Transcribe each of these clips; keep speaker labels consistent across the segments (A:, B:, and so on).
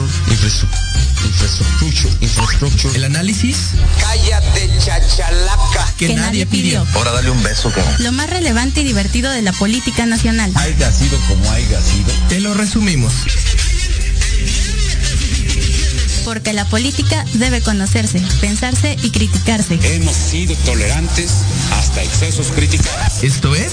A: infrastructure, infrastructure, infrastructure,
B: El análisis
C: Cállate, chachalaca.
B: que, nadie pidió.
A: Ahora dale un beso, cabrón.
D: Lo más relevante y divertido de la política nacional.
E: haya sido como haya sido.
B: Te lo resumimos.
D: Porque la política debe conocerse, pensarse y criticarse.
F: Hemos sido tolerantes hasta excesos críticos.
B: Esto es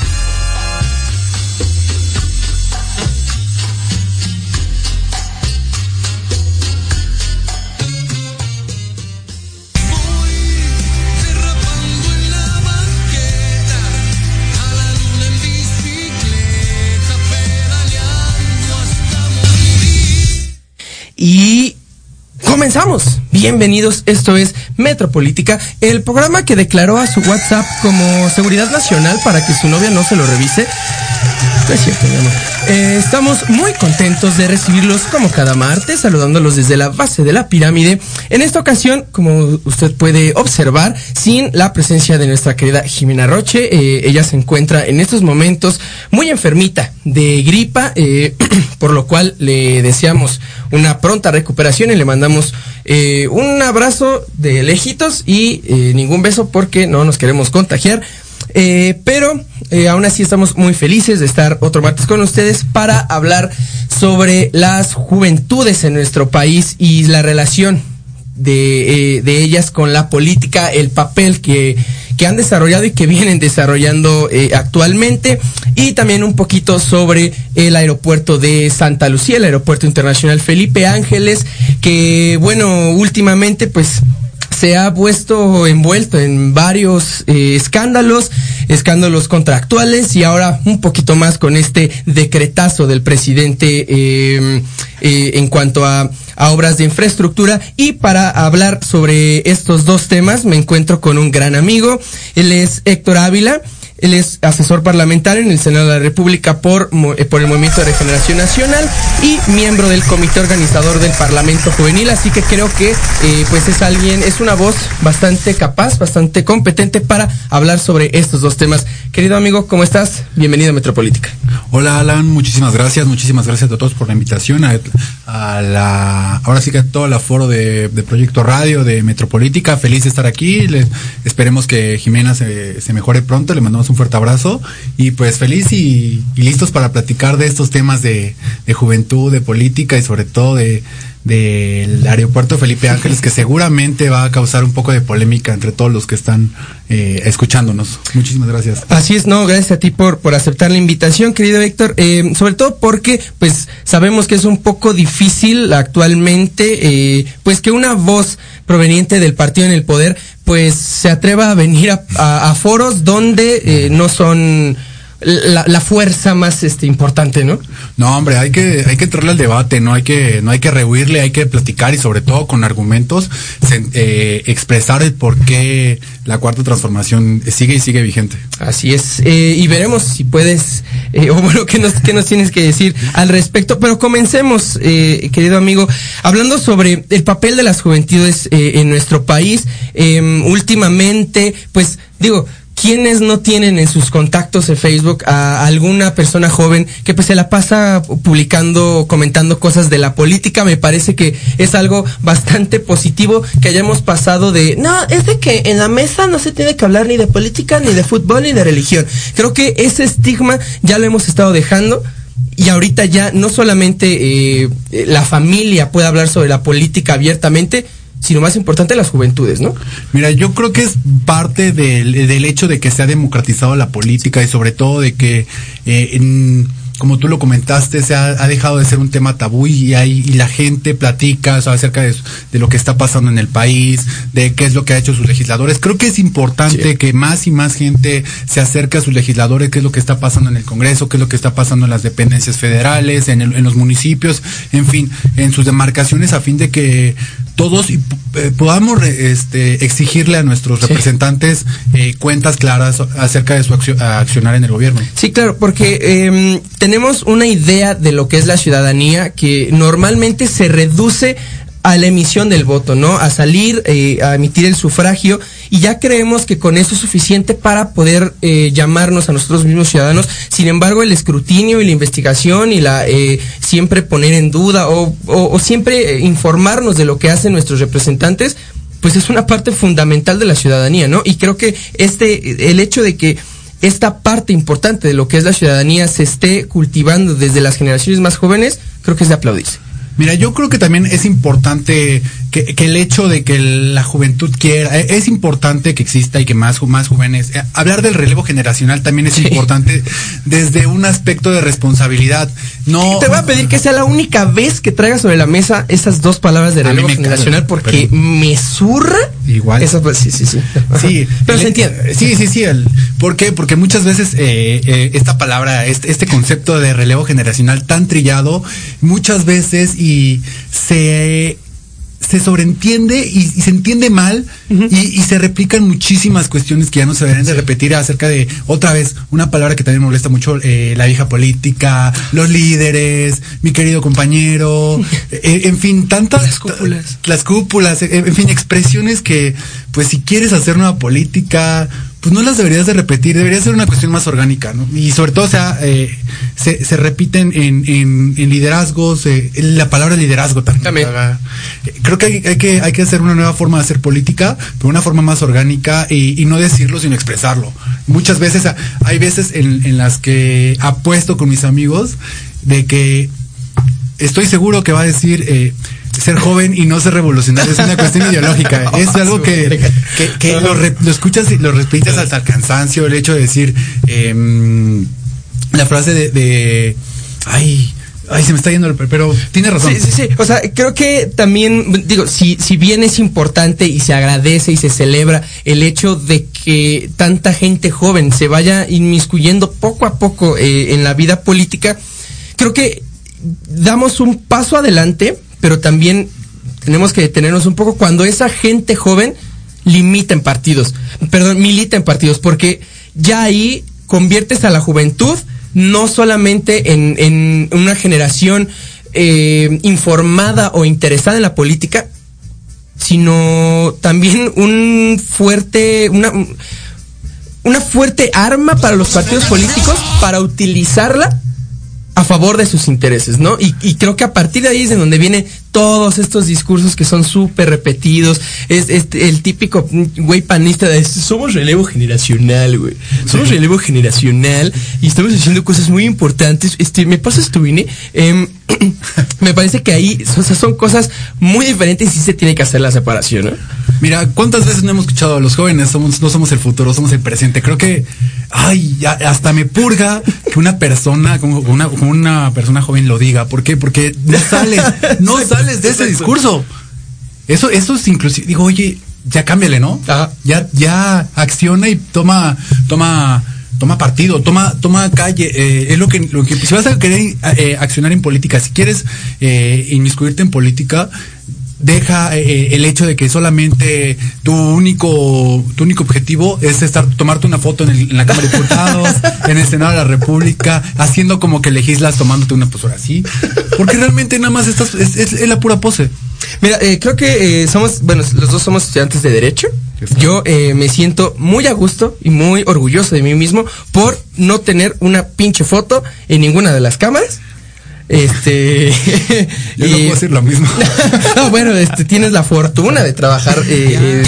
B: Comenzamos. Bienvenidos, esto es Metropolítica, el programa que declaró a su WhatsApp como seguridad nacional para que su novia no se lo revise. No es cierto, mi amor. Eh, estamos muy contentos de recibirlos como cada martes, saludándolos desde la base de la pirámide. En esta ocasión, como usted puede observar, sin la presencia de nuestra querida Jimena Roche, eh, ella se encuentra en estos momentos muy enfermita de gripa, eh, por lo cual le deseamos una pronta recuperación y le mandamos un abrazo de lejitos y ningún beso porque no nos queremos contagiar. Eh, pero eh, aún así estamos muy felices de estar otro martes con ustedes para hablar sobre las juventudes en nuestro país y la relación de, eh, de ellas con la política, el papel que, que han desarrollado y que vienen desarrollando eh, actualmente y también un poquito sobre el aeropuerto de Santa Lucía, el aeropuerto internacional Felipe Ángeles, que bueno, últimamente pues se ha puesto envuelto en varios eh, escándalos, escándalos contractuales y ahora un poquito más con este decretazo del presidente eh, eh, en cuanto a obras de infraestructura. Y para hablar sobre estos dos temas me encuentro con un gran amigo, él es Héctor Ávila. Él es asesor parlamentario en el Senado de la República eh, por el Movimiento de Regeneración Nacional y miembro del comité organizador del Parlamento Juvenil, así que creo que eh, pues es alguien, es una voz bastante capaz, bastante competente para hablar sobre estos dos temas. Querido amigo, ¿cómo estás? Bienvenido a Metropolítica.
G: Hola Alan, muchísimas gracias, muchísimas gracias a todos por la invitación, a, la, ahora sí que a todo el aforo de, Proyecto Radio, de Metropolítica, feliz de estar aquí, le- esperemos que Jimena se, se mejore pronto, le mandamos un fuerte abrazo y pues feliz y, listos para platicar de estos temas de, de juventud, de política y sobre todo de del aeropuerto Felipe Ángeles que seguramente va a causar un poco de polémica entre todos los que están eh, escuchándonos. Muchísimas gracias.
B: Así es, no, gracias a ti por, por aceptar la invitación, querido Héctor, eh, sobre todo porque, pues, sabemos que es un poco difícil actualmente, eh, pues, que una voz proveniente del partido en el poder, pues, se atreva a venir a, a- foros donde eh, no son la, la fuerza más este, importante, ¿no?
G: No, hombre, hay que, hay que entrarle al debate, no hay que, no hay que rehuirle, hay que platicar y sobre todo con argumentos se- eh, expresar el por qué la cuarta transformación sigue y sigue vigente.
B: Así es, eh, y veremos si puedes, eh, o bueno, ¿qué nos, qué nos tienes que decir al respecto. Pero comencemos, eh, querido amigo, hablando sobre el papel de las juventudes en nuestro país. Eh, últimamente, pues digo, ¿quiénes no tienen en sus contactos de Facebook a alguna persona joven que pues se la pasa publicando, comentando cosas de la política? Me parece que es algo bastante positivo que hayamos pasado de, no, es de que en la mesa no se tiene que hablar ni de política, ni de fútbol, ni de religión. Creo que ese estigma ya lo hemos estado dejando. Y ahorita ya no solamente eh, la familia puede hablar sobre la política abiertamente, sino más importante las juventudes, ¿no?
G: Mira, yo creo que es parte del, del hecho de que se ha democratizado la política y sobre todo de que, eh, como tú lo comentaste, se ha, ha dejado de ser un tema tabú y, hay, y la gente platica o sea, acerca de, de lo que está pasando en el país, de qué es lo que ha hecho sus legisladores. Creo que es importante
B: Sí.
G: que más y más gente se acerque a sus legisladores, qué es lo que está pasando en el Congreso, qué es lo que está pasando en las dependencias federales, en, el- en los municipios, en fin, en sus demarcaciones, a fin de que todos eh, podamos este, exigirle a nuestros
B: Sí.
G: representantes eh, cuentas claras acerca de su accio- accionar en el gobierno.
B: Sí, claro, porque eh, tenemos una idea de lo que es la ciudadanía que normalmente se reduce a la emisión del voto, ¿no? A salir, eh, a emitir el sufragio y ya creemos que con eso es suficiente para poder eh, llamarnos a nosotros mismos ciudadanos. Sin embargo, el escrutinio y la investigación y la eh, siempre poner en duda o, o, o siempre informarnos de lo que hacen nuestros representantes, pues es una parte fundamental de la ciudadanía, ¿no? Y creo que este, el hecho de que esta parte importante de lo que es la ciudadanía se esté cultivando desde las generaciones más jóvenes, creo que es de aplaudirse.
G: Mira, yo creo que también es importante que, que, el hecho de que la juventud quiera, eh, es importante que exista y que más, más jóvenes, eh, hablar del relevo generacional también es sí. importante desde un aspecto de responsabilidad. No,
B: Te voy a pedir que sea la única vez que traigas sobre la mesa esas dos palabras de relevo generacional porque pero, me zurra.
G: Igual.
B: Pues, sí, sí, sí.
G: Sí,
B: pero
G: el,
B: se entiende.
G: Sí, sí, sí. El, ¿Por qué? Porque muchas veces eh, eh, esta palabra, este, este concepto de relevo generacional tan trillado, muchas veces y se se sobreentiende y, y, se entiende mal uh -huh. y, y, se replican muchísimas cuestiones que ya no se deberían de repetir acerca de, otra vez, una palabra que también molesta mucho, eh, la vieja política, los líderes, mi querido compañero, eh, en fin, tantas...
B: Las cúpulas.
G: Las cúpulas, en fin, expresiones que, pues si quieres hacer nueva política, pues no las deberías de repetir, debería ser una cuestión más orgánica, ¿no? Y sobre todo, o sea, eh, se, se, repiten en, en, en liderazgos, eh, la palabra liderazgo también.
B: también.
G: Creo que hay, hay, que hay que hacer una nueva forma de hacer política, pero una forma más orgánica y, y no decirlo, sino expresarlo. Muchas veces, hay veces en, en las que apuesto con mis amigos de que estoy seguro que va a decir... Eh, ser joven y no ser revolucionario es una cuestión ideológica. Es algo que, que, que lo, re, lo, escuchas y lo repites hasta el cansancio. El hecho de decir eh, la frase de, de ay, Ay, se me está yendo el pero tiene razón.
B: Sí, sí, sí. O sea, creo que también, digo, si, si bien es importante y se agradece y se celebra el hecho de que tanta gente joven se vaya inmiscuyendo poco a poco eh, en la vida política, creo que damos un paso adelante pero también tenemos que detenernos un poco cuando esa gente joven limita en partidos, perdón, milita en partidos, porque ya ahí conviertes a la juventud no solamente en, en una generación eh, informada o interesada en la política, sino también un fuerte, una, una fuerte arma para los partidos políticos para utilizarla a favor de sus intereses, ¿no? Y, y, creo que a partir de ahí es de donde vienen todos estos discursos que son súper repetidos. Es, es, el típico güey panista de somos relevo generacional, güey. Somos sí. relevo generacional y estamos haciendo cosas muy importantes. Este, ¿me pasas tu INE? Eh, me parece que ahí o sea, son cosas muy diferentes y se tiene que hacer la separación, ¿no?
G: Mira, ¿cuántas veces no hemos escuchado a los jóvenes? Somos, no somos el futuro, somos el presente. Creo que, ay, ya, hasta me purga que una persona, como una, como una persona joven lo diga. ¿Por qué? Porque no sales, no sales de ese discurso. Eso, eso es inclusive, digo, oye, ya cámbiale, ¿no?
B: Ajá.
G: Ya, ya acciona y toma, toma, toma partido, toma, toma calle, eh, es lo que, lo que, si vas a querer eh, accionar en política, si quieres eh, inmiscuirte en política, deja eh, el hecho de que solamente tu único tu único objetivo es estar tomarte una foto en, el, en la Cámara de Diputados, en el Senado de la República, haciendo como que legislas tomándote una postura así, porque realmente nada más estás es, es, es la pura pose.
B: Mira, eh, creo que eh, somos, bueno, los dos somos estudiantes de Derecho. Yo eh, me siento muy a gusto y muy orgulloso de mí mismo por no tener una pinche foto en ninguna de las cámaras. Este.
G: Yo no puedo decir lo mismo.
B: no, bueno, este, tienes la fortuna de trabajar eh,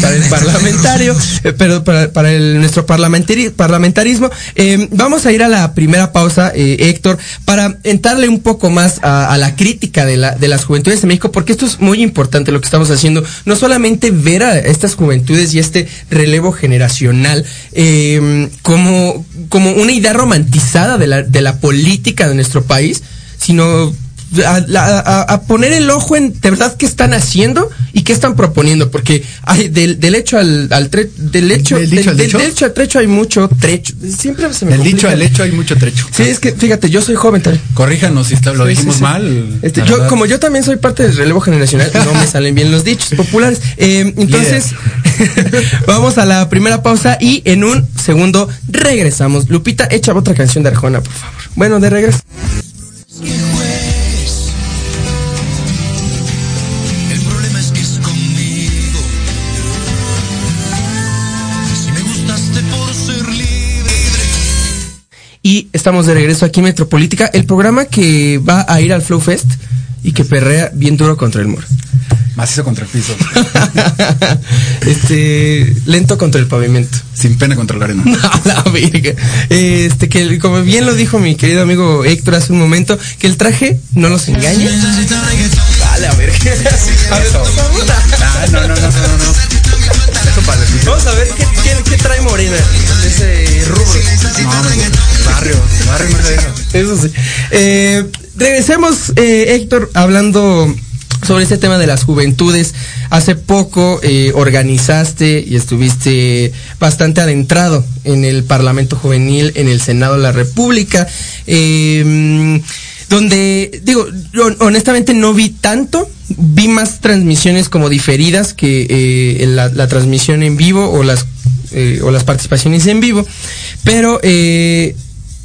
B: para el parlamentario, eh, pero para, para el, nuestro parlamentari parlamentarismo. Eh, vamos a ir a la primera pausa, eh, Héctor, para entrarle un poco más a, a, la crítica de, la, de las juventudes de México, porque esto es muy importante lo que estamos haciendo. No solamente ver a estas juventudes y este relevo generacional eh, como, como una idea romantizada de la, de la política de nuestro país, sino a, a, a, poner el ojo en de verdad qué están haciendo y qué están proponiendo, porque hay del, del hecho al, al tre, del hecho
G: del, dicho
B: del,
G: al,
B: del hecho al trecho hay mucho trecho. Siempre se me
G: Del dicho al hecho hay mucho trecho.
B: Sí, es que fíjate, yo soy joven también.
G: Corríjanos si está, lo sí, dijimos sí, sí. mal.
B: Este, yo verdad. como yo también soy parte del relevo generacional, no me salen bien los dichos populares. Eh, entonces, vamos a la primera pausa y en un segundo regresamos. Lupita, echa otra canción de Arjona, por favor. Bueno, de regreso. Estamos de regreso aquí en Metropolítica, el programa que va a ir al Flow Fest y que perrea bien duro contra el muro.
G: Macizo contra el piso.
B: este, lento contra el pavimento.
G: Sin pena contra la arena.
B: No, la verga. Este, que como bien lo dijo mi querido amigo Héctor hace un momento, que el traje no los engañe. Dale, a ver. A ver.
G: Ah, no, no, no, no, no. Eso.
B: Vamos a ver qué, qué, qué trae Morena ese rubro.
G: No, barrio, barrio deja.
B: Eso sí. Eh, regresemos, eh, Héctor, hablando sobre este tema de las juventudes. Hace poco eh, organizaste y estuviste bastante adentrado en el Parlamento Juvenil, en el Senado de la República. Eh, donde, digo, honestamente no vi tanto, vi más transmisiones como diferidas que eh, la, transmisión en vivo o las, eh, o las participaciones en vivo, pero eh,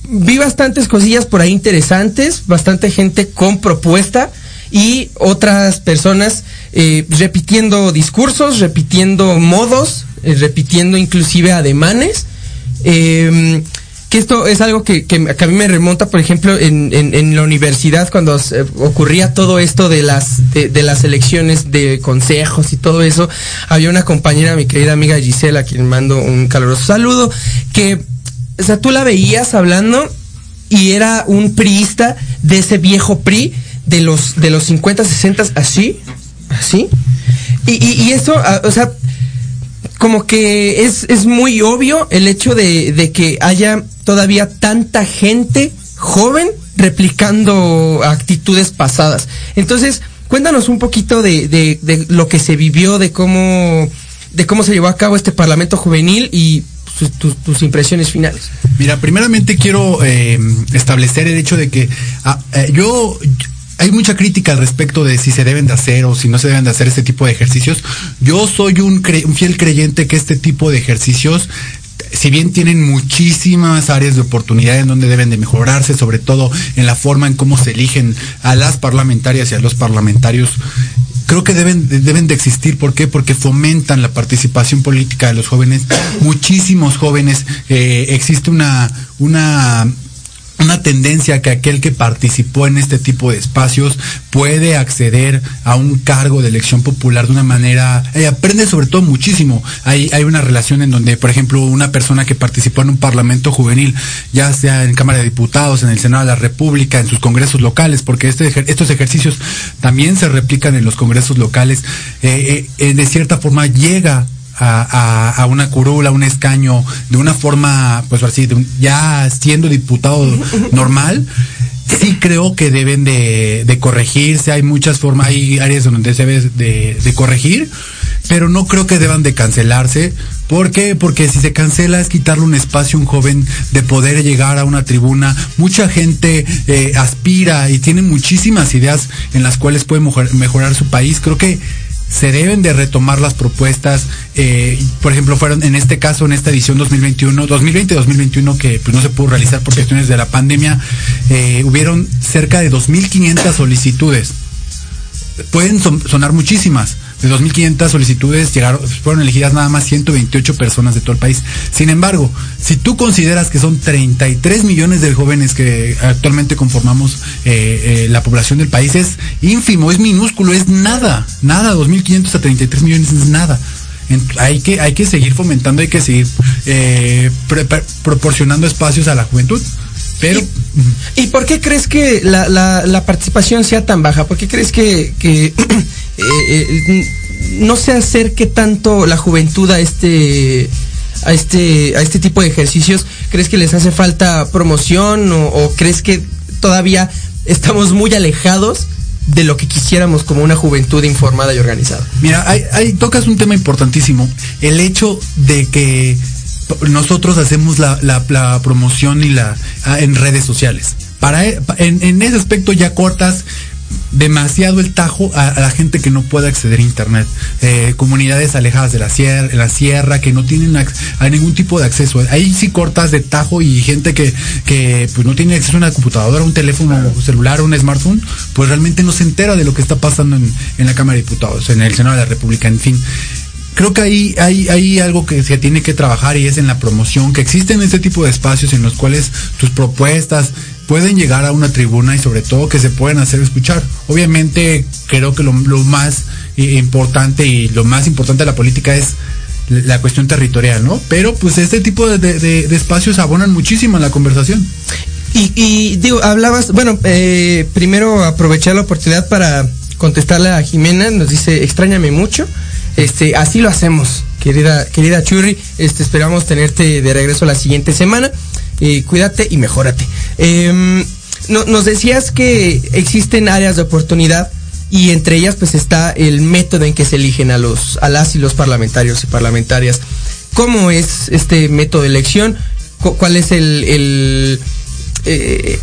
B: vi bastantes cosillas por ahí interesantes, bastante gente con propuesta y otras personas repitiendo discursos, repitiendo modos, repitiendo inclusive ademanes. Que esto es algo que, a mí me remonta, por ejemplo, en, la universidad cuando se- ocurría todo esto de las de, de las elecciones de consejos y todo eso. Había una compañera, mi querida amiga Gisela, a quien mando un caluroso saludo, que, o sea, tú la veías hablando y era un priista de ese viejo PRI de los de los 50, 60, así, así. Y, y, y eso, o sea, como que es, es muy obvio el hecho de, de que haya todavía tanta gente joven replicando actitudes pasadas. Entonces, cuéntanos un poquito de, de, de lo que se vivió, de cómo, de cómo se llevó a cabo este Parlamento Juvenil y sus- tus, tus impresiones finales.
G: Mira, primeramente quiero eh, establecer el hecho de que ah, eh, yo hay mucha crítica al respecto de si se deben de hacer o si no se deben de hacer este tipo de ejercicios. Yo soy un, cre- un fiel creyente que este tipo de ejercicios si bien tienen muchísimas áreas de oportunidad en donde deben de mejorarse, sobre todo en la forma en cómo se eligen a las parlamentarias y a los parlamentarios, creo que deben, deben de existir. ¿Por qué? Porque fomentan la participación política de los jóvenes. Muchísimos jóvenes, eh, existe una, una, una tendencia que aquel que participó en este tipo de espacios puede acceder a un cargo de elección popular de una manera, eh, aprende sobre todo muchísimo. Hay, hay una relación en donde, por ejemplo, una persona que participó en un parlamento juvenil, ya sea en Cámara de Diputados, en el Senado de la República, en sus congresos locales, porque este, estos ejercicios también se replican en los congresos locales, eh, eh, de cierta forma llega a, a- a una curul, a un escaño, de una forma, pues así, de ya siendo diputado normal, sí creo que deben de, corregirse, hay muchas formas, hay áreas donde se debe de, corregir, pero no creo que deban de cancelarse. ¿Por qué? Porque si se cancela es quitarle un espacio a un joven de poder llegar a una tribuna. Mucha gente eh, aspira y tiene muchísimas ideas en las cuales puede mejor- mejorar su país. Creo que se deben de retomar las propuestas, eh, por ejemplo, fueron en este caso, en esta edición 2021, 2020-2021, que pues no se pudo realizar por cuestiones de la pandemia, eh, hubieron cerca de 2.500 solicitudes. Pueden son- sonar muchísimas. De 2.500 solicitudes fueron elegidas nada más 128 personas de todo el país. Sin embargo, si tú consideras que son 33 millones de jóvenes que actualmente conformamos eh, eh, la población del país, es ínfimo, es minúsculo, es nada. Nada, 2.500 a 33 millones es nada. Hay, que, hay que seguir fomentando, hay que seguir eh, proporcionando espacios a la juventud. Pero...
B: ¿Y por qué crees que la, participación sea tan baja? ¿Por qué crees que eh, eh, no se acerque tanto la juventud a este a este a este tipo de ejercicios? ¿Crees que les hace falta promoción o, crees que todavía estamos muy alejados de lo que quisiéramos como una juventud informada y organizada?
G: Mira, hay, hay- tocas un tema importantísimo. El hecho de que nosotros hacemos la, promoción y la ah, en redes sociales. Para e- en, en ese aspecto ya cortas demasiado el tajo a, la gente que no puede acceder a internet. Eh, comunidades alejadas de la sierra, la sierra que no tienen a ningún tipo de acceso. Ahí sí cortas de tajo y gente que, que pues no tiene acceso a una computadora, un teléfono celular, un smartphone, pues realmente no se entera de lo que está pasando en, en la Cámara de Diputados, en el Senado de la República, en fin creo que ahí hay, hay algo que se tiene que trabajar y es en la promoción, que existen este tipo de espacios en los cuales tus propuestas pueden llegar a una tribuna y sobre todo que se pueden hacer escuchar. Obviamente creo que lo, más eh, importante y lo más importante de la política es la cuestión territorial, ¿no? Pero pues este tipo de, de- espacios abonan muchísimo en la conversación.
B: Y, y, digo, hablabas, bueno, eh, primero aprovechar la oportunidad para contestarle a Jimena, nos dice, extrañame mucho. Este, así lo hacemos, querida, querida Churri. Este, esperamos tenerte de regreso la siguiente semana. Eh, cuídate y mejórate. Em, no- nos decías que existen áreas de oportunidad y entre ellas pues está el método en que se eligen a los a las y los parlamentarios y parlamentarias. ¿Cómo es este método de elección? Cu- ¿Cuál es el, eh,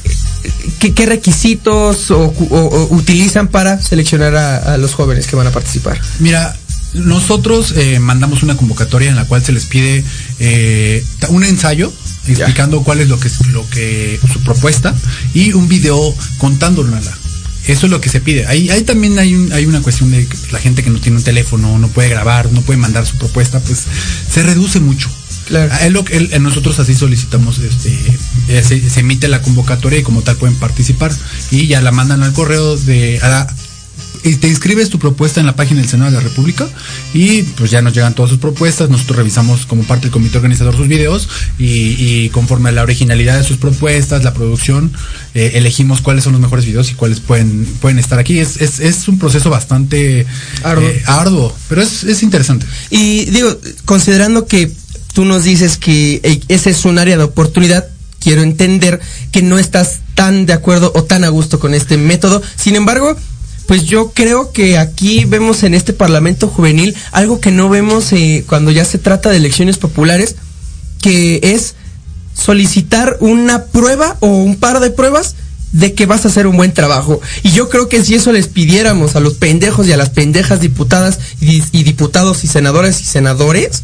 B: ¿qué, qué requisitos o, o- o utilizan para seleccionar a, a los jóvenes que van a participar?
G: Mira, nosotros eh, mandamos una convocatoria en la cual se les pide eh, un ensayo explicando cuál es lo que es lo que su propuesta y un video contándola. Eso es lo que se pide. Ahí, ahí también hay, un- hay una cuestión de que la gente que no tiene un teléfono, no puede grabar, no puede mandar su propuesta, pues se reduce mucho.
B: Claro.
G: Que- el- eh, nosotros así solicitamos, este, eh, se, se emite la convocatoria y como tal pueden participar y ya la mandan al correo de a la- y te inscribes tu propuesta en la página del Senado de la República y pues ya nos llegan todas sus propuestas, nosotros revisamos como parte del comité organizador sus videos y, y conforme a la originalidad de sus propuestas, la producción, eh, elegimos cuáles son los mejores videos y cuáles pueden, pueden estar aquí. Es, es, es un proceso bastante
B: Arduo.
G: eh, arduo, pero es, es interesante.
B: Y digo, considerando que tú nos dices que eh, ese es un área de oportunidad, quiero entender que no estás tan de acuerdo o tan a gusto con este método. Sin embargo, pues yo creo que aquí vemos en este Parlamento Juvenil algo que no vemos eh, cuando ya se trata de elecciones populares, que es solicitar una prueba o un par de pruebas de que vas a hacer un buen trabajo. Y yo creo que si eso les pidiéramos a los pendejos y a las pendejas diputadas y, diputados y senadores y senadores,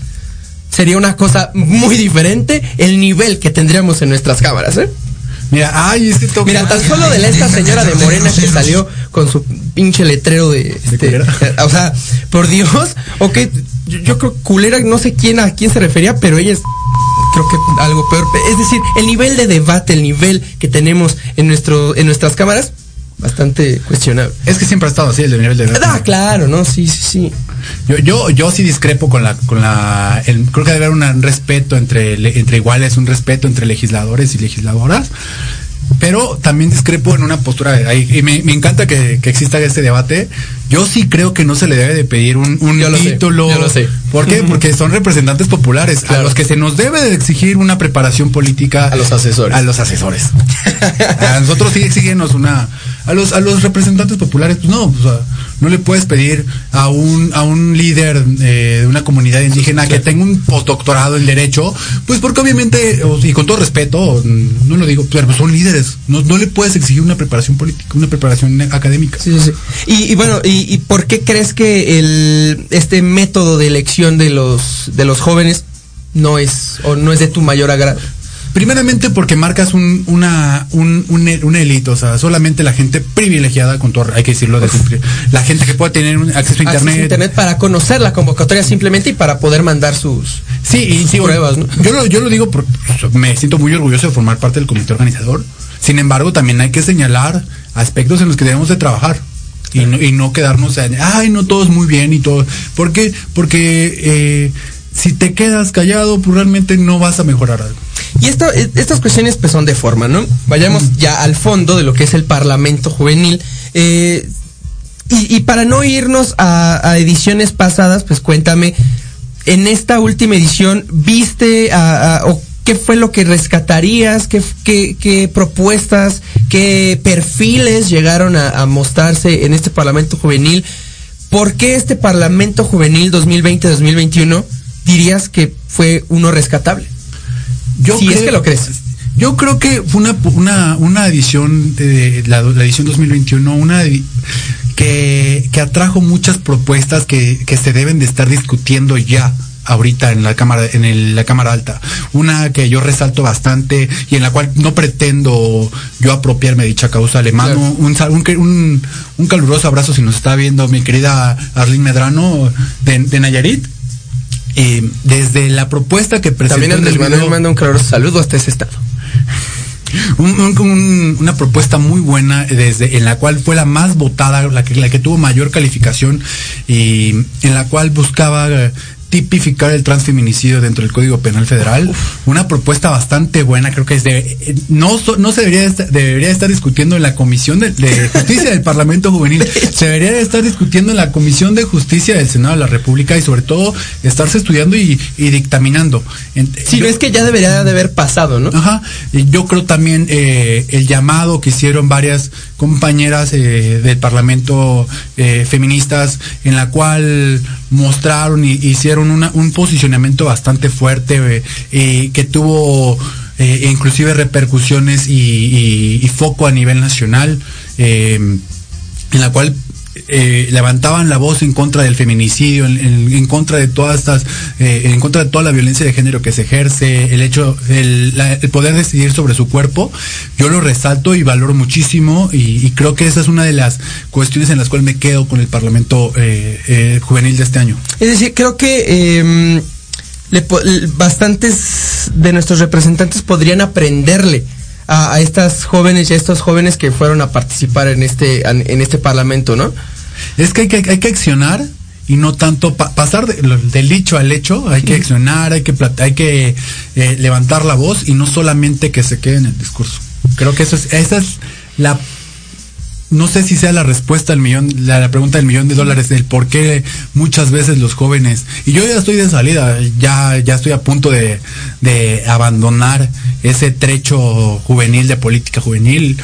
B: sería una cosa muy diferente el nivel que tendríamos en nuestras cámaras, ¿eh?
G: Mira, ay, este toque.
B: Mira, tan solo de la, esta señora de Morena que salió con su pinche letrero de... este, o sea, por Dios, ok, yo, yo creo culera, no sé quién a quién se refería, pero ella es creo que algo peor. Es decir, el nivel de debate, el nivel que tenemos en nuestro, en nuestras cámaras, bastante cuestionable.
G: Es que siempre ha estado así el nivel de
B: Ah, claro, ¿no? Sí, sí, sí.
G: Yo, yo, yo sí discrepo con la, con la, el- creo que debe haber un respeto entre, entre iguales, un respeto entre legisladores y legisladoras, pero también discrepo en una postura, y me, me encanta que, que exista este debate. Yo sí creo que no se le debe de pedir un, un
B: Yo lo sé,
G: título.
B: yo lo sé.
G: ¿Por qué? Porque son representantes populares, a los que se nos debe de exigir una preparación política.
B: A los asesores.
G: A los asesores. a nosotros sí exigirnos una, a los, a los representantes populares, pues no, sea, no le puedes pedir a un, a un líder eh, de una comunidad indígena que tenga un postdoctorado en derecho, pues porque obviamente, y con todo respeto, no lo digo, pero son líderes, no, no le puedes exigir una preparación política, una preparación académica.
B: Sí, sí. Y, y bueno, y, y por qué crees que el, este método de elección de los, de los jóvenes no es, o no es de tu mayor agrado?
G: Primeramente porque marcas un, una, un, un, una élite, o sea, solamente la gente privilegiada, con todo, hay que decirlo, de cumplir, la gente que pueda tener un acceso a
B: Acceso a
G: internet.
B: para conocer la convocatoria simplemente y para poder mandar sus,
G: Sí, y
B: sus pruebas, ¿no?
G: yo, lo, yo lo digo porque me siento muy orgulloso de formar parte del comité organizador. Sin embargo, también hay que señalar aspectos en los que debemos de trabajar. Y no, y no quedarnos en, ay, no todo es muy bien y todo. ¿Por qué? Porque eh, si te quedas callado, pues realmente no vas a mejorar algo.
B: Y eh, estas cuestiones pues son de forma, ¿no? Vayamos ya al fondo de lo que es el Parlamento Juvenil. Eh, y, para no irnos a, ediciones pasadas, pues cuéntame, en esta última edición, ¿viste a- o qué fue lo que rescatarías? ¿Qué, qué, qué propuestas, qué perfiles llegaron a mostrarse en este Parlamento Juvenil? ¿Por qué este Parlamento Juvenil 2020-2021 dirías que fue uno rescatable?
G: Yo
B: Si es que lo crees.
G: Yo creo que fue una, una, una edición de la, la edición 2021, una que, que atrajo muchas propuestas que, que se deben de estar discutiendo ya ahorita en la cámara en el- la cámara alta una que yo resalto bastante y en la cual no pretendo yo apropiarme de dicha causa le mando
B: Claro.
G: un, un, un caluroso abrazo si nos está viendo mi querida Arlene Medrano de, de Nayarit eh, desde la propuesta que presentó
B: También Andrés
G: el
B: Manuel
G: video-
B: manda un caluroso saludo hasta ese estado.
G: un- un- un- una propuesta muy buena desde en la cual fue la más votada la que la que tuvo mayor calificación y en la cual buscaba eh, tipificar el transfeminicidio dentro del Código Penal Federal. Una propuesta bastante buena creo que es de eh, no no se debería estar, debería estar discutiendo en la comisión de, de justicia del Parlamento Juvenil. Se debería de estar discutiendo en la comisión de justicia del Senado de la República y sobre todo estarse estudiando y, y dictaminando.
B: Sí,
G: yo-
B: no es que ya debería de haber pasado, ¿no?
G: Ajá. Yo creo también eh, el llamado que hicieron varias compañeras eh, del Parlamento eh, feministas, en la cual mostraron y hicieron una- un posicionamiento bastante fuerte eh, y que tuvo eh, inclusive repercusiones y, y- y foco a nivel nacional, eh, en la cual eh, levantaban la voz en contra del feminicidio, en, contra de todas estas, eh, en contra de toda la violencia de género que se ejerce, el hecho, el, la- el poder decidir sobre su cuerpo, yo lo resalto y valoro muchísimo y, creo que esa es una de las cuestiones en las cuales me quedo con el Parlamento eh, eh, juvenil de este año.
B: Es decir, creo que eh, le bastantes de nuestros representantes podrían aprenderle a, a estas jóvenes y a estos jóvenes que fueron a participar en este en este parlamento, ¿no?
G: Es que hay que, hay que accionar y no tanto pa- pasar de- lo- del dicho al hecho, hay que accionar, hay que, hay que eh, levantar la voz y no solamente que se quede en el discurso. Creo que eso es, esa es la, no sé si sea la respuesta al millón, la, pregunta del millón de dólares, del por qué muchas veces los jóvenes, y yo ya estoy de salida, ya, ya estoy a punto de, de abandonar ese trecho juvenil de política juvenil.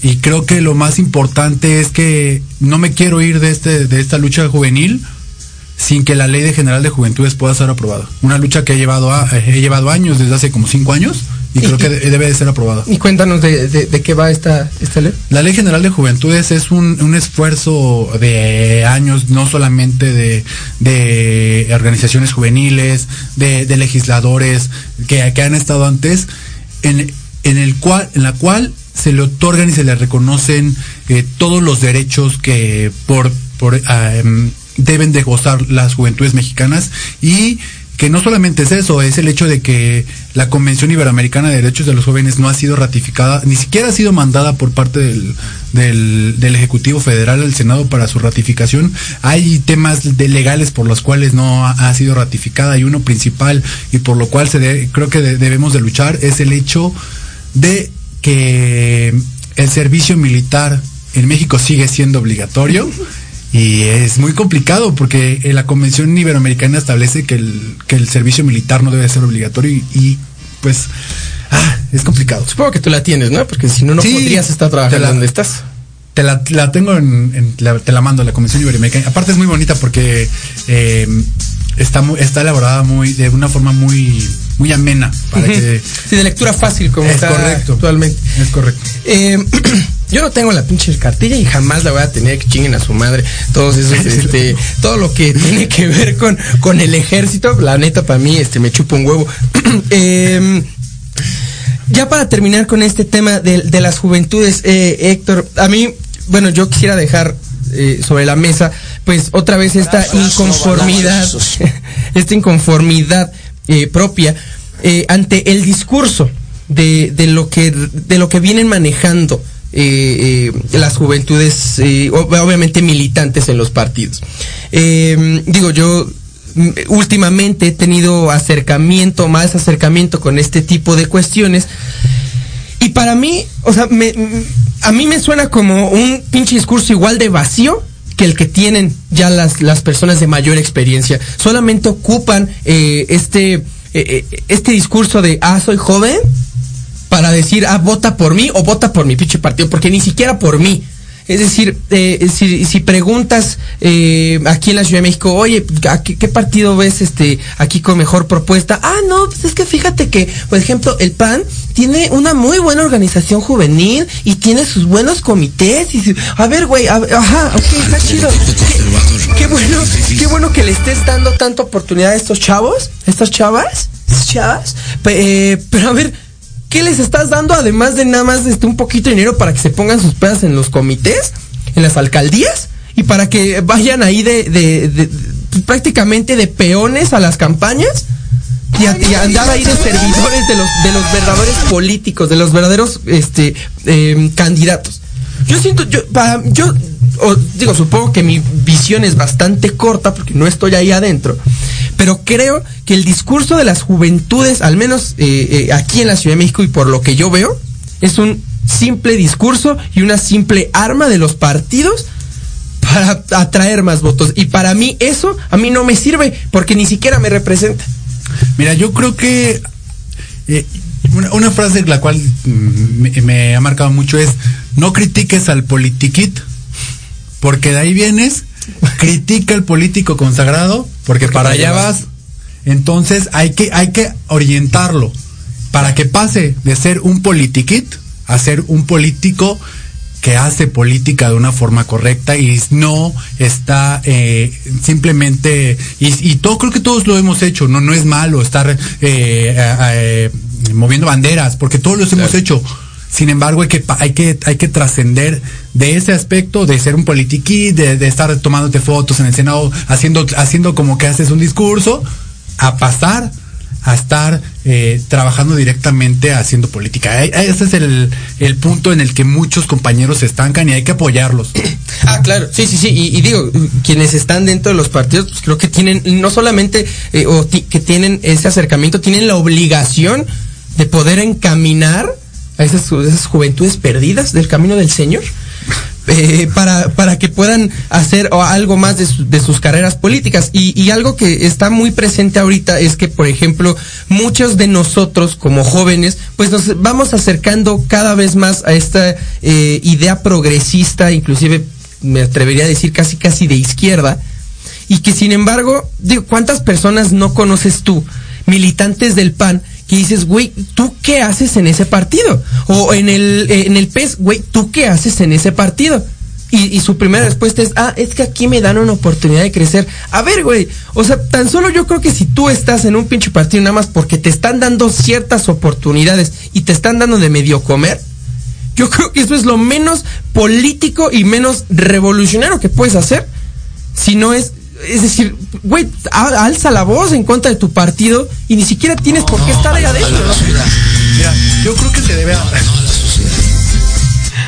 G: Y creo que lo más importante es que no me quiero ir de este, de esta lucha juvenil sin que la ley de general de juventudes pueda ser aprobada. Una lucha que he llevado a- he llevado años, desde hace como cinco años, y creo que de- debe de ser aprobada.
B: Y cuéntanos de, de- de qué va esta, esta ley.
G: La Ley General de Juventudes es un, un esfuerzo de años, no solamente de, de organizaciones juveniles, de, de legisladores que, que han estado antes, en, en el cual, en la cual se le otorgan y se le reconocen eh, todos los derechos que por, por ah, em, deben de gozar las juventudes mexicanas y que no solamente es eso, es el hecho de que la Convención Iberoamericana de Derechos de los Jóvenes no ha sido ratificada, ni siquiera ha sido mandada por parte del, del, Ejecutivo Federal al Senado para su ratificación. Hay temas de legales por los cuales no ha, sido ratificada y uno principal y por lo cual se de- creo que de- debemos de luchar es el hecho de que el servicio militar en México sigue siendo obligatorio. Y es muy complicado porque eh, la Convención Iberoamericana establece que el, que el servicio militar no debe ser obligatorio y, y, pues ah, es complicado.
B: Supongo que tú la tienes, ¿no? Porque si no, no
G: Sí,
B: podrías estar trabajando
G: la-
B: donde estás.
G: Te la, la tengo en, en- la- te la mando la Convención Iberoamericana. Aparte es muy bonita porque eh, está muy, está elaborada muy de una forma muy muy amena para que
B: Sí, de lectura fácil, como
G: es
B: está
G: correcto
B: actualmente.
G: Es correcto.
B: Eh, yo no tengo la pinche cartilla y jamás la voy a tener que chinguen a su madre. Todos esos, este, todo lo que tiene que ver con, con el ejército, la neta para mí, este, me chupa un huevo. Eh, ya para terminar con este tema de, de las juventudes, eh, Héctor, a mí, bueno, yo quisiera dejar eh, sobre la mesa, pues otra vez esta inconformidad, esta inconformidad eh, propia eh, ante el discurso de, de lo que de lo que vienen manejando eh, eh, las juventudes, eh, ob- obviamente militantes en los partidos. Eh, digo, yo mm, últimamente he tenido acercamiento, más acercamiento con este tipo de cuestiones. Y para mí, o sea, me- m- a mí me suena como un pinche discurso igual de vacío que el que tienen ya las, las personas de mayor experiencia. Solamente ocupan eh, este, este discurso de, ah, soy joven, para decir, ah, vota por mí o vota por mi pinche partido, porque ni siquiera por mí. Es decir, eh, si, si preguntas eh, aquí en la Ciudad de México, oye, ¿a qué, qué partido ves este aquí con mejor propuesta? Ah, no, pues es que fíjate que, por ejemplo, el PAN tiene una muy buena organización juvenil y tiene sus buenos comités. Y a ver, güey, ajá, ok, está chido. Qué, qué bueno, qué bueno que le estés dando tanta oportunidad a estos chavos, estas chavas, estas chavas. Eh, pero a ver, ¿qué les estás dando además de nada más este, un poquito de dinero para que se pongan sus pedas en los comités, en las alcaldías y para que vayan ahí de, de, de- prácticamente de peones a las campañas y, a- y andar ahí de servidores de los de los verdaderos políticos, de los verdaderos este eh, candidatos. Yo siento, yo, yo digo, supongo que mi visión es bastante corta porque no estoy ahí adentro, pero creo que el discurso de las juventudes, al menos eh, eh, aquí en la Ciudad de México y por lo que yo veo, es un simple discurso y una simple arma de los partidos para atraer más votos. Y para mí eso a mí no me sirve porque ni siquiera me representa.
G: Mira, yo creo que eh, una, frase la cual mm, me, me ha marcado mucho es no critiques al politiquit, porque de ahí vienes, critica al político consagrado, porque, para allá vas. Entonces hay que, hay que orientarlo. Para que pase de ser un politiquit a ser un político que hace política de una forma correcta y no está eh, simplemente y, y todo creo que todos lo hemos hecho no no es malo estar eh, eh, eh, moviendo banderas porque todos los hemos hecho sin embargo hay que hay que hay que trascender de ese aspecto de ser un politiquí de, de estar tomándote fotos en el senado haciendo haciendo como que haces un discurso a pasar a estar eh, trabajando directamente haciendo política. Ese es el, el punto en el que muchos compañeros se estancan y hay que apoyarlos.
B: Ah, claro, sí, sí, sí. Y, digo, quienes están dentro de los partidos, pues creo que tienen, no solamente eh, o que tienen ese acercamiento, tienen la obligación de poder encaminar a esas, ju- esas juventudes perdidas del camino del Señor. eh, para, para que puedan hacer algo más de, de sus carreras políticas. Y, y algo que está muy presente ahorita es que, por ejemplo, muchos de nosotros como jóvenes, pues nos vamos acercando cada vez más a esta eh, idea progresista, inclusive me atrevería a decir casi casi de izquierda, y que sin embargo, digo, ¿cuántas personas no conoces tú, militantes del PAN, que dices, güey, ¿tú qué haces en ese partido? O en el, eh, en el PES, güey, ¿tú qué haces en ese partido? Y, y su primera respuesta es, ah, es que aquí me dan una oportunidad de crecer. A ver, güey, o sea, tan solo yo creo que si tú estás en un pinche partido nada más porque te están dando ciertas oportunidades y te están dando de medio comer, yo creo que eso es lo menos político y menos revolucionario que puedes hacer. Si no es, es decir, güey, alza la voz en contra de tu partido y ni siquiera tienes por qué estar ahí adentro. ¿no?
G: Mira, yo creo que se debe a,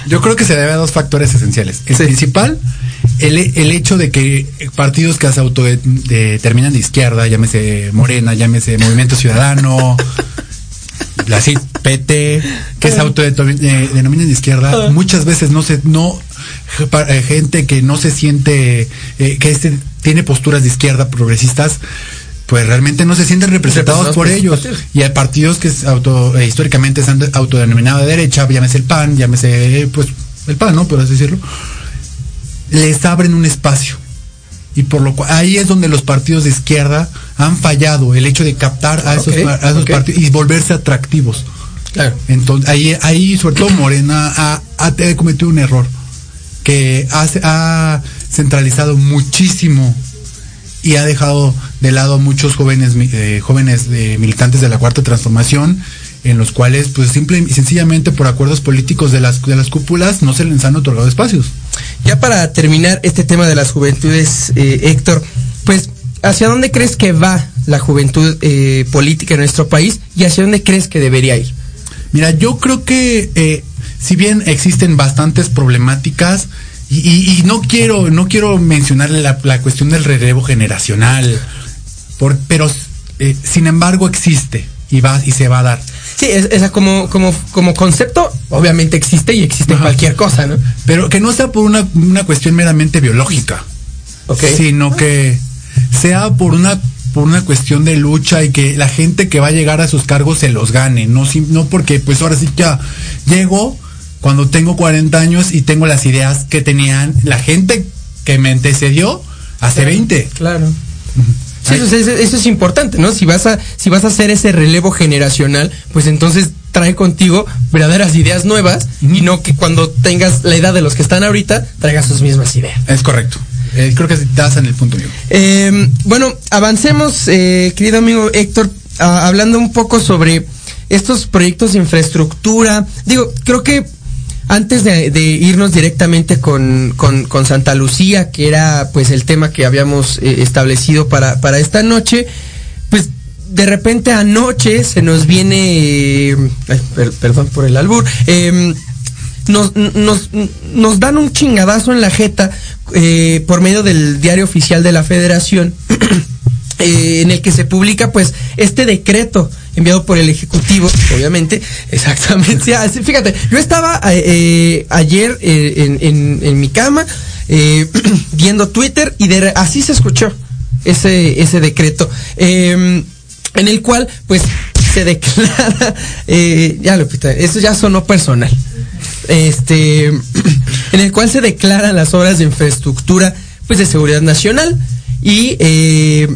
G: yo creo que se debe a dos factores esenciales. El
B: Sí.
G: principal, el, el hecho de que partidos que se autodeterminan de izquierda, llámese Morena, llámese Movimiento Ciudadano, así PT, que se autodenominan de izquierda, muchas veces no se, no, eh, gente que no se siente, eh, que este, tiene posturas de izquierda progresistas, pues realmente no se sienten representados
B: Representados
G: por ellos.
B: partidos.
G: Y hay partidos que auto, eh, históricamente se han de- autodenominado de derecha, llámese el PAN, llámese, eh, pues, el PAN, ¿no? Por así decirlo. Les abren un espacio. Y por lo cual, ahí es donde los partidos de izquierda han fallado, el hecho de captar a esos, a esos partidos y volverse atractivos.
B: Claro.
G: Entonces, ahí, ahí sobre todo Morena ha, ha cometido un error que hace- ha centralizado muchísimo y ha dejado de lado a muchos jóvenes eh, jóvenes eh, militantes de la cuarta transformación en los cuales pues simple y sencillamente por acuerdos políticos de las de las cúpulas no se les han otorgado espacios.
B: Ya para terminar este tema de las juventudes, eh, Héctor, pues, ¿hacia dónde crees que va la juventud eh, política en nuestro país y hacia dónde crees que debería ir?
G: Mira, yo creo que si bien existen bastantes problemáticas y, y- y no quiero no quiero mencionar la, la cuestión del relevo generacional, por- pero eh, sin embargo existe y va y se va a dar.
B: Sí, es, esa como, como, como concepto, obviamente existe y existe
G: Ajá.
B: cualquier cosa, ¿no?
G: Pero que no sea por una, una cuestión meramente biológica,
B: Ok.
G: sino que sea por una por una cuestión de lucha y que la gente que va a llegar a sus cargos se los gane, no no porque pues ahora sí ya llego cuando tengo 40 años y tengo las ideas que tenían la gente que me antecedió hace 20.
B: Claro. Sí, eso, eso- eso es importante, ¿no? Si vas a si vas a hacer ese relevo generacional, pues entonces trae contigo verdaderas ideas nuevas y no que cuando tengas la edad de los que están ahorita traigas sus mismas ideas.
G: Es correcto. Eh, creo que das en el punto mío.
B: Eh, bueno, avancemos, eh, querido amigo Héctor, a- hablando un poco sobre estos proyectos de infraestructura. Digo, creo que antes de, irnos directamente con, con, Santa Lucía, que era pues el tema que habíamos eh, establecido para, para esta noche, pues de repente anoche se nos viene, per, perdón por el albur, eh, nos, nos, nos, dan un chingadazo en la jeta eh, por medio del diario oficial de la federación, eh, en el que se publica pues este decreto enviado por el Ejecutivo, obviamente, exactamente. Fíjate, yo estaba eh, ayer eh, en, mi cama eh, viendo Twitter y de, así se escuchó ese, ese decreto, em, en el cual pues se declara, eh, ya lo eso ya sonó personal, este, en el cual se declaran las obras de infraestructura pues de seguridad nacional y eh,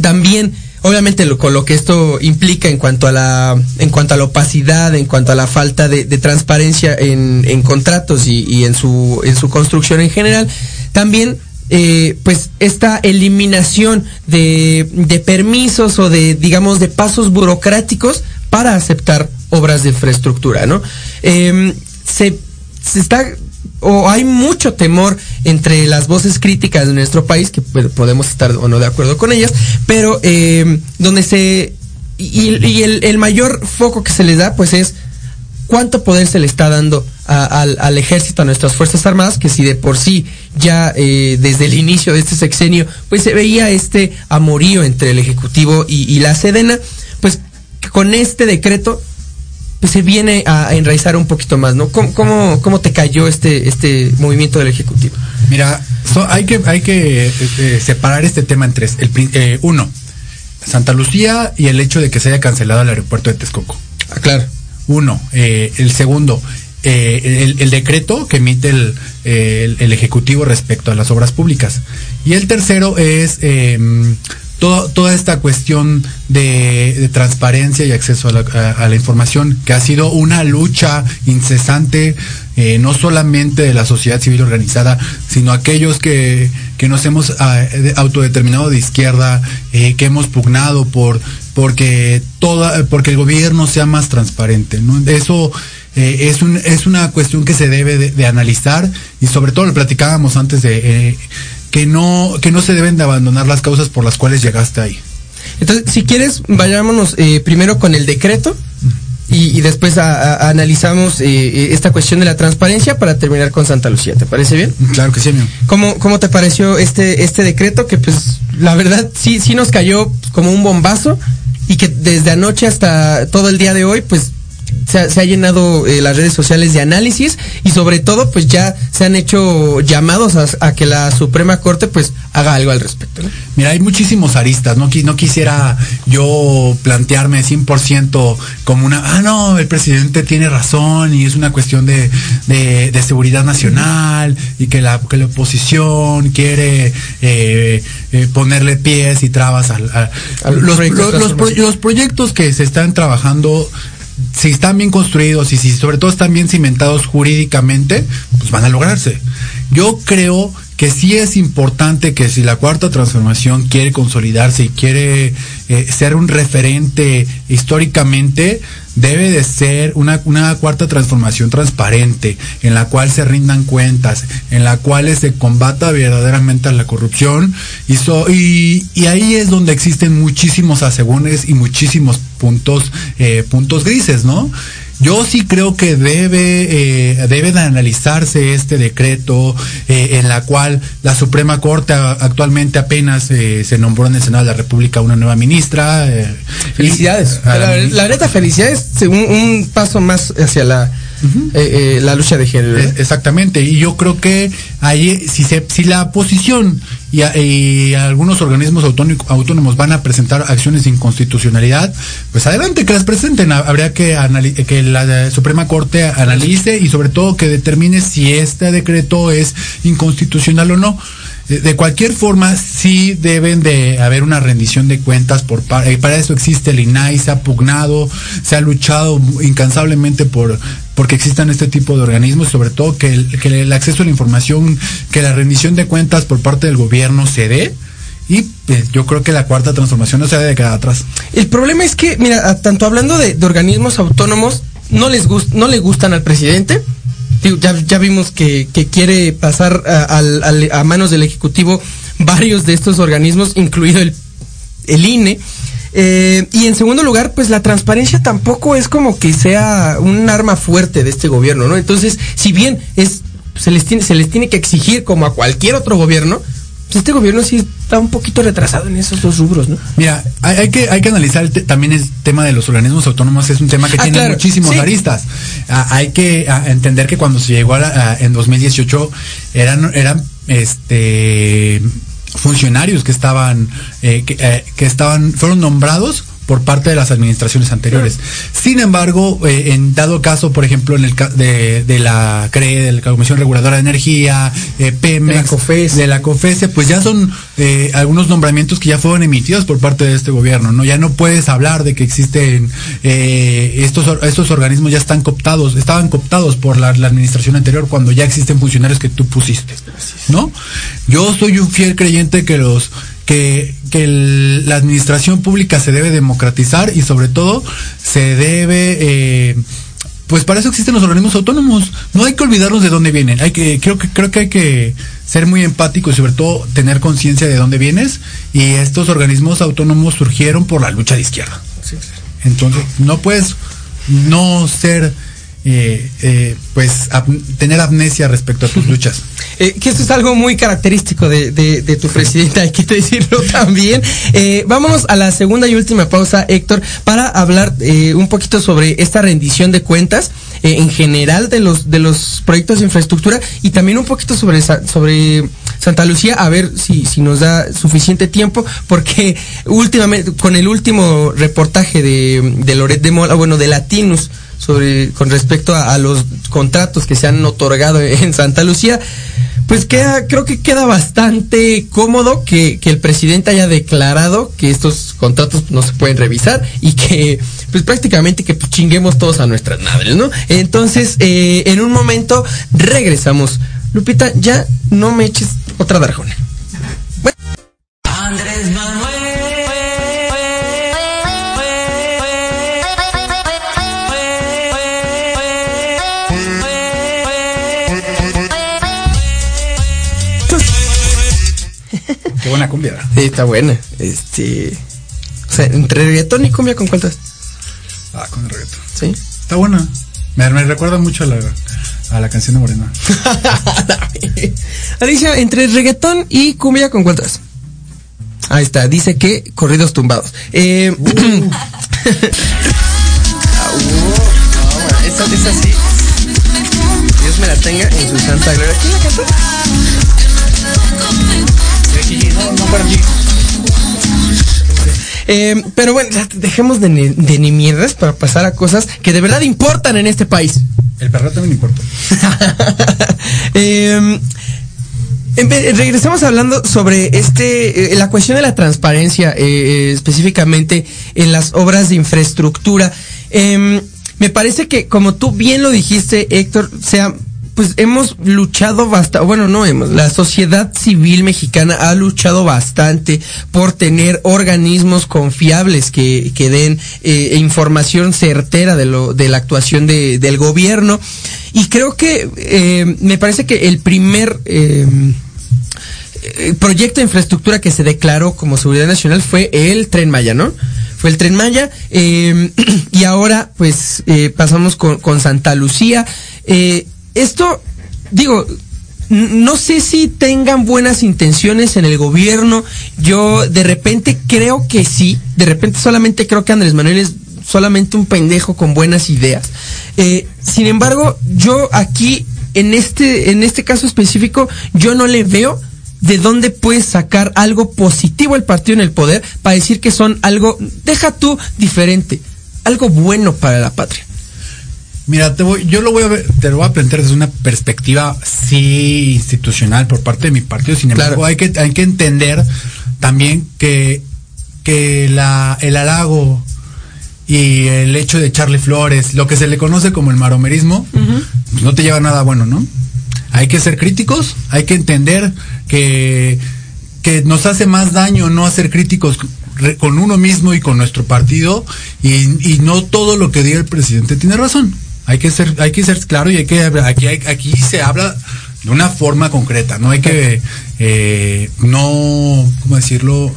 B: también obviamente lo, con lo que esto implica en cuanto a la en cuanto a la opacidad en cuanto a la falta de, transparencia en, en contratos y, y, en su en su construcción en general también eh, pues esta eliminación de, de permisos o de digamos de pasos burocráticos para aceptar obras de infraestructura no eh, se, se está o hay mucho temor entre las voces críticas de nuestro país, que podemos estar o no de acuerdo con ellas, pero eh, donde se... Y, y el, mayor foco que se les da, pues es cuánto poder se le está dando a, al, al, ejército, a nuestras Fuerzas Armadas, que si de por sí ya eh, desde el inicio de este sexenio, pues se veía este amorío entre el Ejecutivo y, y la Sedena, pues con este decreto pues se viene a, enraizar un poquito más, ¿no? ¿Cómo, cómo, cómo te cayó este, este movimiento del Ejecutivo?
G: Mira, so, hay que, hay que eh, separar este tema en tres. El, eh, uno, Santa Lucía y el hecho de que se haya cancelado el aeropuerto de Texcoco.
B: Ah, claro.
G: Uno. Eh, el segundo, el, el, decreto que emite el, el, el, Ejecutivo respecto a las obras públicas. Y el tercero es toda esta cuestión de, transparencia y acceso a la, información, que ha sido una lucha incesante, eh, no solamente de la sociedad civil organizada, sino aquellos que, que nos hemos uh, autodeterminado de izquierda, eh, que hemos pugnado por porque toda, porque el gobierno sea más transparente. ¿no? Eso eh, es, es una cuestión que se debe de, analizar y sobre todo lo platicábamos antes de que no, que no se deben de abandonar las causas por las cuales llegaste ahí.
B: Entonces, si quieres, vayámonos eh, primero con el decreto y, y después a, a, analizamos eh, esta cuestión de la transparencia para terminar con Santa Lucía. ¿Te parece bien?
G: Claro que sí, amigo.
B: ¿Cómo, cómo te pareció este, este decreto que pues la verdad sí, sí nos cayó como un bombazo y que desde anoche hasta todo el día de hoy pues se ha, se ha llenado eh, las redes sociales de análisis y sobre todo pues ya se han hecho llamados a, a que la Suprema Corte pues haga algo al respecto. ¿no?
G: Mira, hay muchísimos aristas, no, no quisiera yo plantearme 100% como una, ah, no, el presidente tiene razón y es una cuestión de, de, de seguridad nacional y que la, que la oposición quiere eh, eh, ponerle pies y trabas al, a, a los, los, los, los proyectos que se están trabajando si están bien construidos y si sobre todo están bien cimentados jurídicamente, pues van a lograrse. Yo creo que sí es importante que si la cuarta transformación quiere consolidarse y quiere eh, ser un referente históricamente, debe de ser una, cuarta transformación transparente, en la cual se rindan cuentas, en la cual se combata verdaderamente a la corrupción, y ahí es donde existen muchísimos asegúnes y muchísimos puntos, eh, puntos grises, ¿no? Yo sí creo que debe, eh, debe de analizarse este decreto eh, en la cual la Suprema Corte actualmente apenas eh, se nombró en el Senado de la República una nueva ministra.
B: felicidades. La, la, la, neta, felicidades. Un, un paso más hacia la, Uh -huh. eh, eh, la lucha de género.
G: ¿eh? Exactamente, y yo creo que ahí, si, se, si la oposición y, a, y algunos organismos autónomos van a presentar acciones de inconstitucionalidad, pues adelante, que las presenten. Habría que, que la Suprema Corte analice y sobre todo que determine si este decreto es inconstitucional o no de cualquier forma sí deben de haber una rendición de cuentas por para, para eso existe el INAI se ha pugnado se ha luchado incansablemente por porque existan este tipo de organismos sobre todo que el, acceso a la información que la rendición de cuentas por parte del gobierno se dé y pues, yo creo que la cuarta transformación no se debe quedar atrás.
B: El problema es que, mira, tanto hablando de, organismos autónomos, no les gust, no le gustan al presidente, ya, ya vimos que, que quiere pasar a, al- a manos del Ejecutivo varios de estos organismos, incluido el, el INE. Eh, y en segundo lugar, pues la transparencia tampoco es como que sea un arma fuerte de este gobierno, ¿no? Entonces, si bien es se les tiene, se les tiene que exigir como a cualquier otro gobierno, pues este gobierno sí está un poquito retrasado en esos dos rubros, ¿no?
G: Mira, hay, hay que, hay que analizar el también el tema de los organismos autónomos, es un tema que
B: Ah,
G: tiene
B: claro,
G: muchísimos
B: sí.
G: aristas. Ah, hay que ah, entender que cuando se llegó a la- en 2018 eran, eran este funcionarios que estaban eh, que, eh, que estaban fueron nombrados por parte de las administraciones anteriores. Sin embargo, eh, en dado caso, por ejemplo, en el de, de la CRE, de la Comisión Reguladora de Energía, eh, Pemex,
B: De la COFES.
G: de la COFESE, pues ya son eh, algunos nombramientos que ya fueron emitidos por parte de este gobierno, ¿no? Ya no puedes hablar de que existen eh, estos estos organismos ya están cooptados, estaban cooptados por la, la administración anterior cuando ya existen funcionarios que tú pusiste, ¿no? Yo soy un fiel creyente que los que, que el- la administración pública se debe democratizar y sobre todo se debe eh, pues para eso existen los organismos autónomos. No hay que olvidarnos de dónde vienen. Hay que, creo que, creo que hay que ser muy empático y sobre todo tener conciencia de dónde vienes. Y estos organismos autónomos surgieron por la lucha de izquierda. Entonces, no puedes no ser, eh, eh, pues, tener amnesia respecto a tus luchas.
B: Eh, que esto es algo muy característico de, de- de tu presidenta, hay que decirlo también. Eh, vámonos a la segunda y última pausa, Héctor, para hablar eh, un poquito sobre esta rendición de cuentas eh, en general de los de los proyectos de infraestructura y también un poquito sobre sobre Santa Lucía, a ver si, si nos da suficiente tiempo, porque últimamente, con el último reportaje de, de Loret de Mola, bueno, de Latinus, sobre con respecto a, los contratos que se han otorgado en Santa Lucía, pues queda, creo que queda bastante cómodo que, que el presidente haya declarado que estos contratos no se pueden revisar y que, pues prácticamente que chinguemos todos a nuestras madres, ¿no? Entonces, eh, en un momento regresamos. Lupita, ya no me eches otra darjona.
C: Andrés
G: Qué buena cumbia.
B: Sí, está buena. Este. O sea, entre reggaetón y cumbia, ¿con cuál estás?
G: Ah, con el reggaetón.
B: Sí.
G: Está buena. Me, me recuerda mucho a la, a la canción de Morena.
B: Alicia, entre reggaetón y cumbia, ¿con cuál estás? Ahí está, dice que corridos tumbados. Eh, uh, no, esa, esa sí. Dios me la tenga en su santa gloria. ¿Quién la cantó? Eh, pero bueno, dejemos de, ni- de ni mierdas para pasar a cosas que de verdad importan en este país.
G: El perro también importa.
B: Eh, vez- regresamos hablando sobre este eh, la cuestión de la transparencia eh, eh, específicamente en las obras de infraestructura. Em, me parece que como tú bien lo dijiste, Héctor, sea pues hemos luchado bastante, bueno, no hemos, la sociedad civil mexicana ha luchado bastante por tener organismos confiables que, que den eh, información certera de, lo, de la actuación de- del gobierno. Y creo que eh, me parece que el primer eh, proyecto de infraestructura que se declaró como seguridad nacional fue el Tren Maya, ¿no? Fue el Tren Maya eh, y ahora pues pasamos con, con Santa Lucía. Esto, digo, no sé si tengan buenas intenciones en el gobierno. Yo de repente creo que sí. De repente solamente creo que Andrés Manuel es solamente un pendejo con buenas ideas. Eh, sin embargo, yo aquí, en este, en este caso específico, yo no le veo de dónde puedes sacar algo positivo el partido en el poder para decir que son algo, deja tú, diferente, algo bueno para la patria.
G: Mira, te voy, yo lo voy a ver, te lo voy a plantear desde una perspectiva sí institucional por parte de mi partido. Sin embargo,
B: Claro.
G: hay que hay que entender también que que la el halago y el hecho de echarle flores, lo que se le conoce como el maromerismo, pues no te lleva a nada bueno, ¿no? Hay que ser críticos, hay que entender que que nos hace más daño no hacer críticos con uno mismo y con nuestro partido y, y no todo lo que diga el presidente tiene razón. Hay que ser, hay que ser claro y hay que aquí, aquí se habla de una forma concreta. No hay que eh, no, ¿cómo decirlo?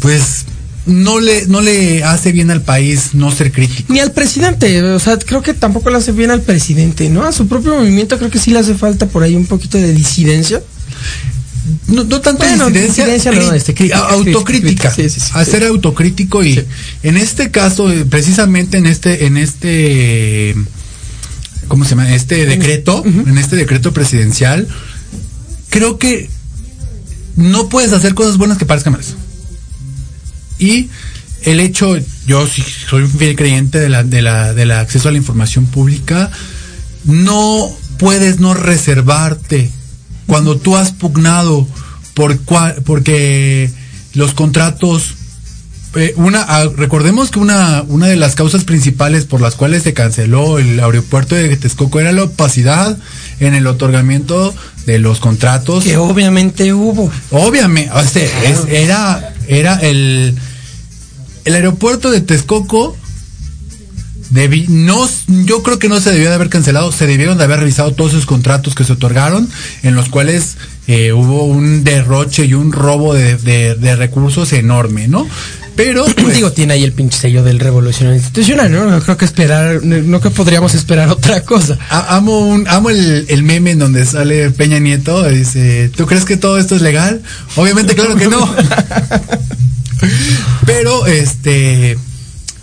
G: Pues no le, no le hace bien al país no ser crítico.
B: Ni al presidente, o sea, creo que tampoco le hace bien al presidente, ¿no? A su propio movimiento creo que sí le hace falta por ahí un poquito de disidencia.
G: No, no tanto
B: Bueno,
G: disidencia,
B: disidencia, no, este, crítica,
G: autocrítica,
B: crítica, sí, sí, sí,
G: hacer autocrítico y en este caso, eh, precisamente en este, en este, ¿cómo se llama? Este decreto, en este decreto presidencial, creo que no puedes hacer cosas buenas que parezcan malas. Y el hecho, yo sí soy un fiel creyente de la, de la, del acceso a la información pública, no puedes no reservarte cuando tú has pugnado por cua- porque los contratos eh, una ah, recordemos que una una de las causas principales por las cuales se canceló el aeropuerto de Texcoco era la opacidad en el otorgamiento de los contratos
B: Que obviamente hubo.
G: Obviamente, o sea, es- era, era el, el aeropuerto de Texcoco. Debi- no, yo creo que no se debió de haber cancelado, se debieron de haber revisado todos esos contratos que se otorgaron, en los cuales eh, hubo un derroche y un robo de, de- de recursos enorme, ¿no? Pero, pues,
B: Digo, tiene ahí el pinche sello del revolucionario institucional, ¿no? No creo que esperar, no que podríamos esperar otra cosa.
G: A- amo un, amo el, el meme en donde sale Peña Nieto y dice, ¿tú crees que todo esto es legal? Obviamente, claro que no. Pero, este,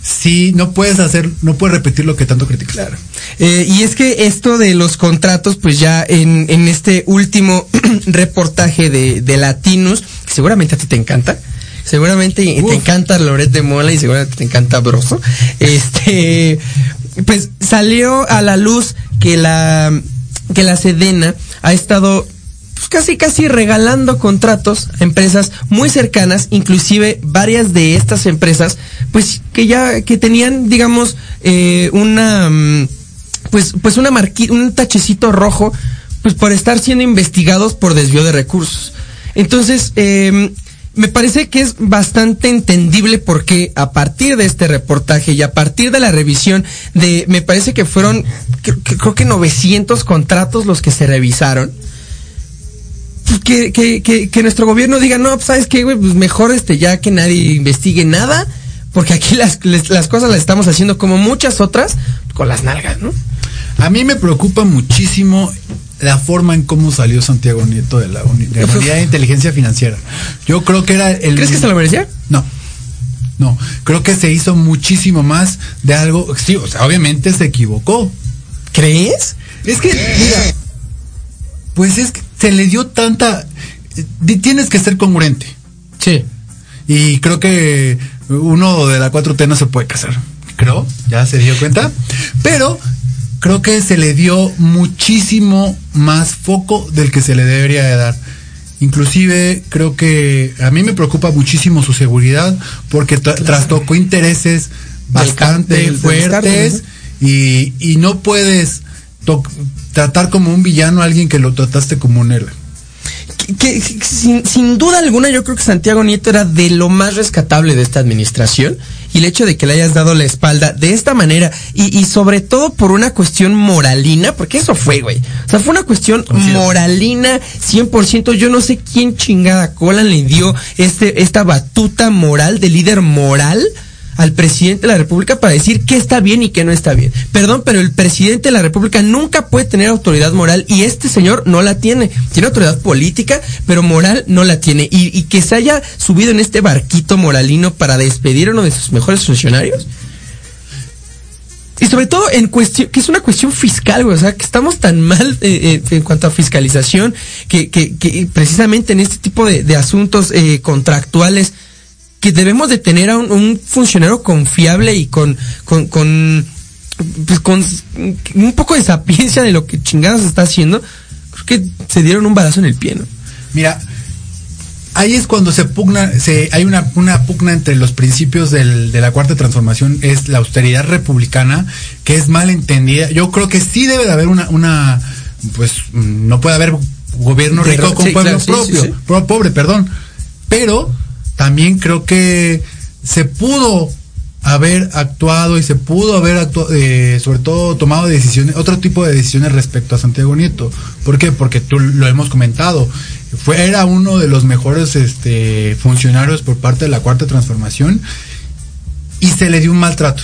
G: sí, no puedes hacer, no puedes repetir lo que tanto criticas. Claro.
B: Eh, y es que esto de los contratos, pues ya en, en este último reportaje de, de Latinos, que seguramente a ti te encanta, seguramente
G: Uf.
B: te encanta Loret de Mola y seguramente te encanta Broso, este, pues salió a la luz que la, que la Sedena ha estado pues, casi casi regalando contratos a empresas muy cercanas, inclusive varias de estas empresas, pues que ya que tenían, digamos, eh, una mm, pues pues una marqui un tachecito rojo, pues por estar siendo investigados por desvío de recursos. Entonces, eh, me parece que es bastante entendible porque a partir de este reportaje y a partir de la revisión de, me parece que fueron, creo, que- creo que 900 contratos los que se revisaron, pues, que, que, que, que nuestro gobierno diga, no, pues sabes qué, güey, pues mejor este ya que nadie investigue nada, porque aquí las, las cosas las estamos haciendo como muchas otras, con las nalgas, ¿no?
G: A mí me preocupa muchísimo la forma en cómo salió Santiago Nieto de la, uni- de la unidad de inteligencia financiera. Yo creo que era el...
B: ¿Crees que se lo merecía?
G: No. No, creo que se hizo muchísimo más de algo. Sí, o sea, obviamente se equivocó.
B: ¿Crees?
G: Es que, mira, pues es que se le dio tanta. Tienes que ser congruente.
B: Sí.
G: Y creo que uno de la 4T no se puede casar. Creo, ya se dio cuenta. Pero creo que se le dio muchísimo más foco del que se le debería de dar. Inclusive creo que a mí me preocupa muchísimo su seguridad porque tra- trastocó intereses bastante
B: del- del
G: fuertes y, y no puedes tratar como un villano a alguien que lo trataste como un héroe.
B: que, que- que sin, sin duda alguna yo creo que Santiago Nieto era de lo más rescatable de esta administración y el hecho de que le hayas dado la espalda de esta manera y, y sobre todo por una cuestión moralina, porque eso fue, güey. O sea, fue una cuestión moralina 100%. Yo no sé quién chingada cola le dio este, esta batuta moral de líder moral al presidente de la República para decir qué está bien y qué no está bien. Perdón, pero el presidente de la República nunca puede tener autoridad moral y este señor no la tiene. Tiene autoridad política, pero moral no la tiene. Y, y que se haya subido en este barquito moralino para despedir a uno de sus mejores funcionarios. Y sobre todo en cuestión, que es una cuestión fiscal, o sea, que estamos tan mal eh, eh, en cuanto a fiscalización, que, que, que precisamente en este tipo de, de asuntos eh, contractuales, que debemos de tener a un, un funcionario confiable y con, con, con, pues con un poco de sapiencia de lo que chingados está haciendo, creo que se dieron un balazo en el pie, ¿no?
G: Mira, ahí es cuando se pugna, se, hay una, una pugna entre los principios del- de la cuarta transformación, es la austeridad republicana, que es mal entendida. Yo creo que sí debe de haber una, una pues no puede haber gobierno rico con
B: sí,
G: pueblo
B: claro,
G: propio,
B: sí, sí.
G: pro- pobre, perdón. Pero también creo que se pudo haber actuado y se pudo haber actuado, eh, sobre todo tomado decisiones, otro tipo de decisiones respecto a Santiago Nieto. ¿Por qué? Porque tú lo hemos comentado. Fue, era uno de los mejores este, funcionarios por parte de la cuarta transformación y se le dio un maltrato.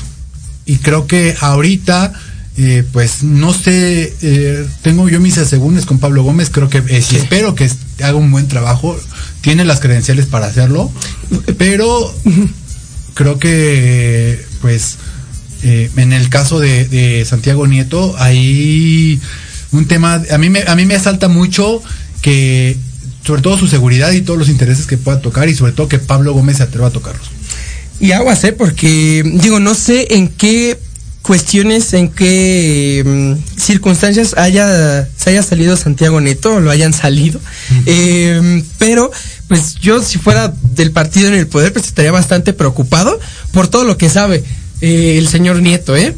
G: Y creo que ahorita, eh, pues no sé, eh, tengo yo mis asegúnes con Pablo Gómez, creo que eh, sí, espero que haga un buen trabajo, tiene las credenciales para hacerlo, pero creo que, pues, eh, en el caso de, Santiago Nieto, hay un tema, a mí me, a mí me asalta mucho que, sobre todo su seguridad y todos los intereses que pueda tocar y sobre todo que Pablo Gómez se atreva a tocarlos.
B: Y aguas, ¿eh? Porque, digo, no sé en qué cuestiones, en qué mm, circunstancias haya, se haya salido Santiago Neto o lo hayan salido. Eh, pero, pues yo si fuera del partido en el poder, pues estaría bastante preocupado por todo lo que sabe eh, el señor Nieto, ¿eh?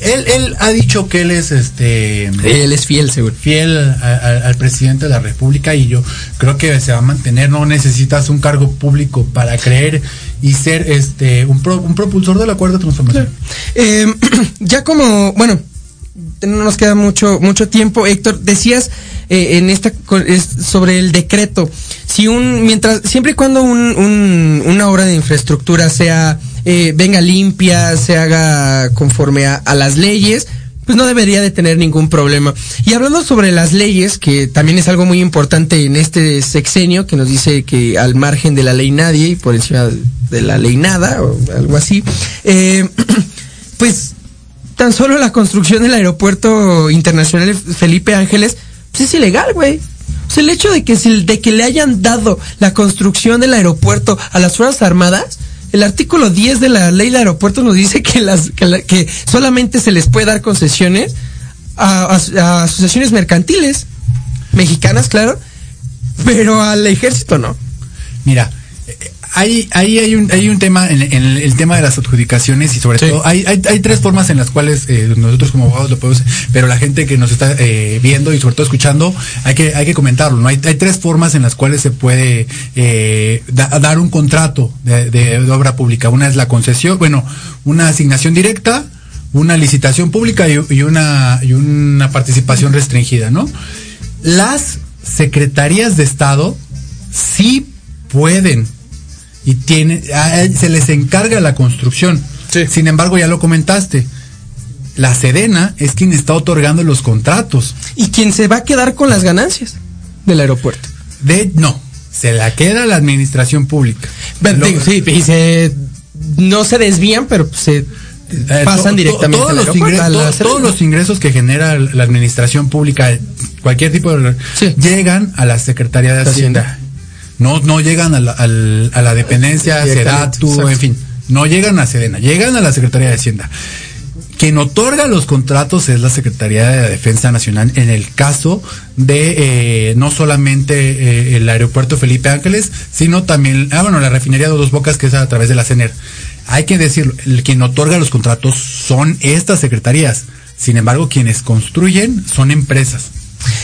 G: Él, él ha dicho que él es este
B: Él es fiel, seguro.
G: fiel a- a- al presidente de la República y yo creo que se va a mantener. No necesitas un cargo público para creer y ser este un, pro- un propulsor de la cuarta transformación.
B: Eh, ya como, bueno, no nos queda mucho, mucho tiempo, Héctor, decías eh, en esta sobre el decreto. Si un, mientras, siempre y cuando un, un- una obra de infraestructura sea, eh, venga limpia, se haga conforme a, las leyes, pues no debería de tener ningún problema. Y hablando sobre las leyes, que también es algo muy importante en este sexenio, que nos dice que al margen de la ley nadie y por encima de la ley nada, o algo así, eh, pues tan solo la construcción del aeropuerto internacional Felipe Ángeles, pues es ilegal, güey. O sea, el hecho de que, de que le hayan dado la construcción del aeropuerto a las Fuerzas Armadas, el artículo 10 de la ley de aeropuertos nos dice que, las, que, la- que solamente se les puede dar concesiones a, asociaciones mercantiles, mexicanas, claro, pero al ejército no.
G: Mira, ahí, ahí hay un, hay un tema en, en el, el tema de las adjudicaciones y sobre
B: Sí.
G: todo hay, hay, hay tres formas en las cuales eh, nosotros como abogados lo podemos, pero la gente que nos está eh, viendo y sobre todo escuchando, hay que, hay que comentarlo, ¿no? Hay, hay tres formas en las cuales se puede eh, da- dar un contrato de, de- de obra pública. Una es la concesión, bueno, una asignación directa, una licitación pública y, y una, y una participación restringida, ¿no? Las secretarías de Estado sí pueden y tienen, a- se les encarga la construcción. Sin embargo, ya lo comentaste. La Sedena es quien está otorgando los contratos.
B: Y quien se va a quedar con las ganancias del aeropuerto.
G: De no, se la queda la administración pública.
B: Pero,
G: Lo-
B: digo, sí, y se, no se desvían, pero se
G: Eh,
B: pasan directamente
G: todos, los ingresos, todos los ingresos que genera la administración pública, cualquier tipo de
B: Sí.
G: llegan a la Secretaría de
B: De
G: Hacienda.
B: Hacienda.
G: No, no llegan a la, a la dependencia, Sedatu, en fin, no llegan a Sedena, llegan a la Secretaría de Hacienda. Quien otorga los contratos es la Secretaría de la Defensa Nacional en el caso de eh, no solamente eh, el aeropuerto Felipe Ángeles, sino también, ah, bueno, la refinería de Dos Bocas que es a través de la CENER. Hay que decirlo, el, quien otorga los contratos son estas secretarías. Sin embargo, quienes construyen son empresas.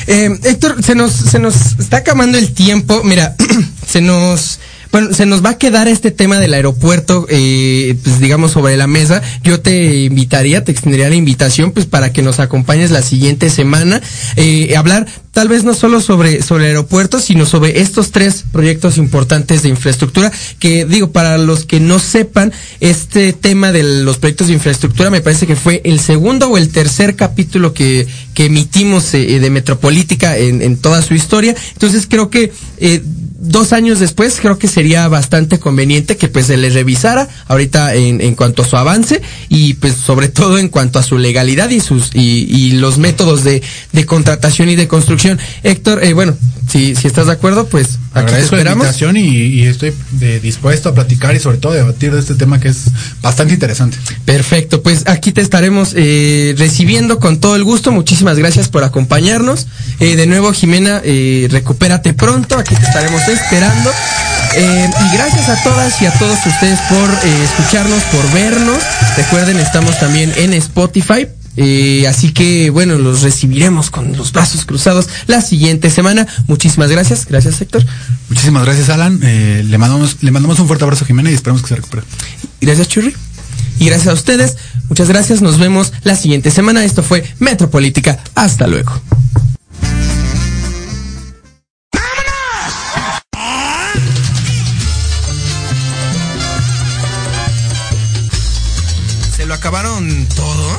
B: Eh, Héctor, se nos, se nos está acabando el tiempo. Mira, se nos, bueno, se nos va a quedar este tema del aeropuerto, eh, pues digamos sobre la mesa. Yo te invitaría, te extendería la invitación, pues para que nos acompañes la siguiente semana, eh, hablar tal vez no solo sobre, sobre el aeropuerto, sino sobre estos tres proyectos importantes de infraestructura, que digo, para los que no sepan, este tema de los proyectos de infraestructura me parece que fue el segundo o el tercer capítulo que, que emitimos eh, de Metropolítica en, en toda su historia. Entonces creo que eh, dos años después creo que sería bastante conveniente que pues se le revisara ahorita en, en cuanto a su avance y pues sobre todo en cuanto a su legalidad y sus y, y los métodos de, de contratación y de construcción. Héctor, eh, bueno, si, si estás de acuerdo, pues aquí te
G: Agradezco la invitación y, y estoy de- dispuesto a platicar y sobre todo a debatir de este tema que es bastante interesante.
B: Perfecto, pues aquí te estaremos eh, recibiendo con todo el gusto. Muchísimas gracias por acompañarnos. Eh, de nuevo, Jimena, eh, recupérate pronto. Aquí te estaremos esperando. Y gracias a todas y a todos ustedes por escucharnos, por vernos. Recuerden, estamos también en Spotify. Eh, así que, bueno, los recibiremos con los brazos cruzados la siguiente semana. Muchísimas gracias. Gracias, Héctor.
G: Muchísimas gracias, Alan. Eh, le, mandamos, le mandamos un fuerte abrazo a Jimena y esperamos que se recupere.
B: Gracias, Churri. Y gracias a ustedes. Muchas gracias. Nos vemos la siguiente semana. Esto fue Metropolítica. Hasta luego. ¿Se lo acabaron todo?